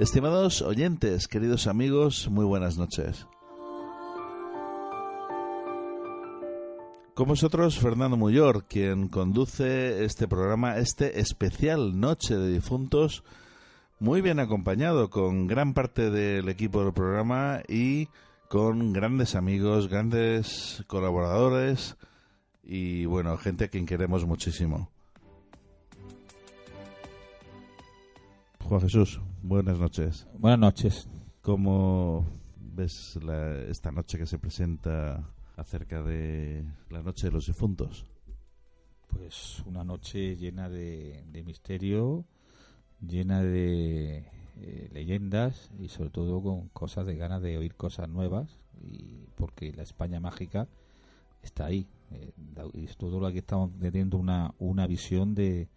Estimados oyentes, queridos amigos, muy buenas noches. Con vosotros, Fernando Muyor, quien conduce este programa, este especial Noche de Difuntos, muy bien acompañado con gran parte del equipo del programa y con grandes amigos, grandes colaboradores y, bueno, gente a quien queremos muchísimo. Juan Jesús, buenas noches. Buenas noches. ¿Cómo ves esta noche que se presenta acerca de la Noche de los Difuntos? Pues una noche llena de, misterio, llena de eh, leyendas y sobre todo con cosas de ganas de oír cosas nuevas y porque la España mágica está ahí. Eh, y todo lo que estamos teniendo una, una visión de,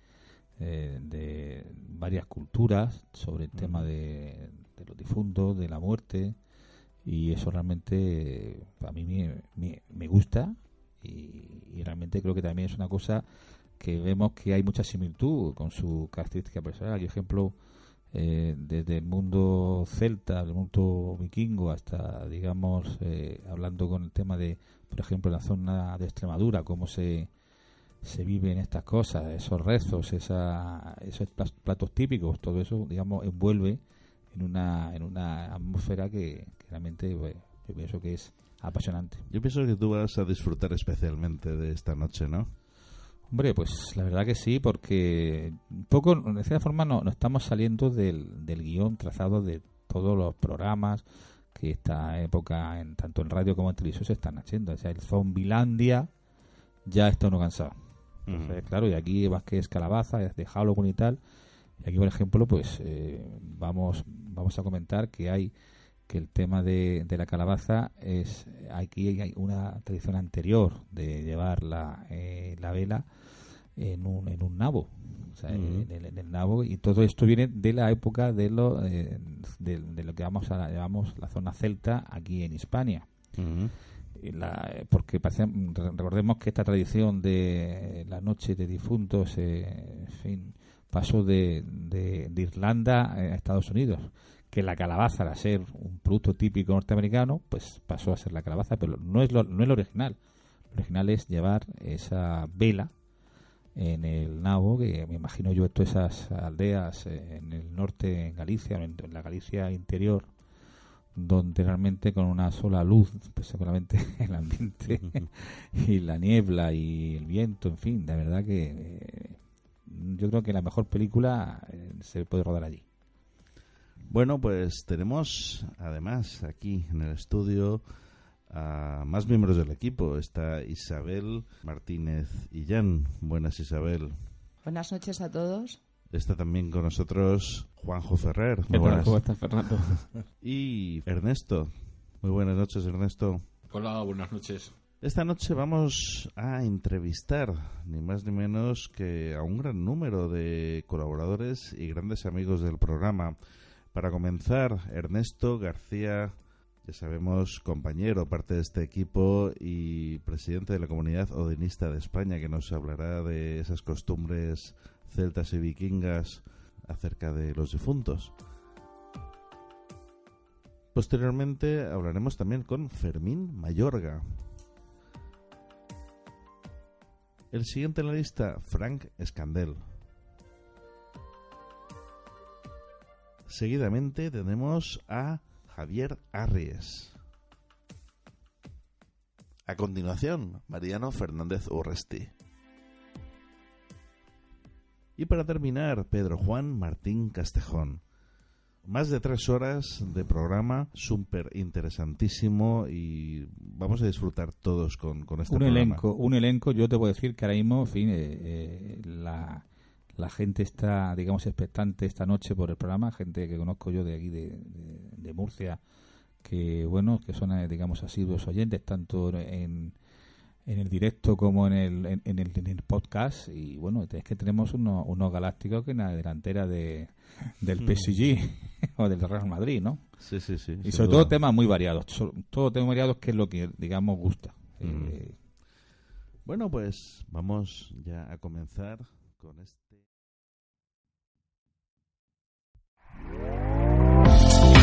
eh, de varias culturas sobre el tema de, los difuntos, de la muerte, y eso realmente a mí me, me, gusta y, realmente creo que también es una cosa que vemos que hay mucha similitud con su característica personal. Por ejemplo, eh, desde el mundo celta, el mundo vikingo, hasta, digamos, eh, hablando con el tema de, por ejemplo, la zona de Extremadura, cómo se se viven estas cosas, esos rezos, esa, esos platos típicos, todo eso, digamos, envuelve en una, en una atmósfera que, realmente pues, yo pienso que es apasionante. Yo pienso que tú vas a disfrutar especialmente de esta noche, ¿no? Hombre, pues la verdad que sí, porque un poco, de cierta forma, no, no estamos saliendo del, del guion trazado de todos los programas que esta época, en, tanto en radio como en televisión, se están haciendo. O sea, el Zombilandia ya está uno cansado claro, y aquí más que es calabaza, es de Halloween y tal. Y aquí, por ejemplo, pues eh, vamos, vamos a comentar que hay que el tema de, de la calabaza es aquí hay una tradición anterior de llevar la, eh, la vela en un, en un nabo en, el, nabo y todo esto viene de la época de lo eh, de, lo que vamos a llamamos la zona celta aquí en Hispania la, porque recordemos que esta tradición de la noche de difuntos eh, fin, pasó de, de, Irlanda a Estados Unidos que la calabaza al ser un producto típico norteamericano pues pasó a ser la calabaza pero no es lo, no es lo original. Lo original es llevar esa vela en el nabo que me imagino yo todas esas aldeas en el norte en Galicia en la Galicia interior donde realmente con una sola luz, pues seguramente el ambiente y la niebla y el viento, en fin, de verdad que eh, yo creo que la mejor película eh, se puede rodar allí. Bueno, pues tenemos además aquí en el estudio a más miembros del equipo. Está Isabel Martínez y Jan. Buenas, Isabel. Buenas noches a todos. Está también con nosotros Juanjo Ferrer. Muy ¿Qué tal? buenas. ¿Cómo estás, Fernando? Y Ernesto. Muy buenas noches, Ernesto. Hola, buenas noches. Esta noche vamos a entrevistar ni más ni menos que a un gran número de colaboradores y grandes amigos del programa. Para comenzar, Ernesto García, ya sabemos, compañero, parte de este equipo y presidente de la comunidad odinista de España, que nos hablará de esas costumbres celtas y vikingas acerca de los difuntos. Posteriormente hablaremos también con Fermín Mayorga, El siguiente en la lista, Frank Escandel. Seguidamente tenemos a Javier Arries. A continuación, Mariano Fernández Urresti. Y para terminar, Pedro Juan Martín Castejón. Más de tres horas de programa, súper interesantísimo y vamos a disfrutar todos con, con este un programa. elenco, un elenco, yo te puedo decir que ahora mismo, en fin, eh, eh, la, la gente está, digamos, expectante esta noche por el programa, gente que conozco yo de aquí, de, de- de Murcia, que, bueno, que son, eh, digamos, asiduos oyentes, tanto en, en el directo como en el, en, en el, en el podcast, y bueno, es que tenemos unos, unos galácticos que en la delantera de, del PSG o del Real Madrid, ¿no? Sí, sí, sí. Y sobre duda. todo temas muy variados, todo temas variados que es lo que, digamos, gusta. Mm. Eh, Bueno, pues vamos ya a comenzar con este.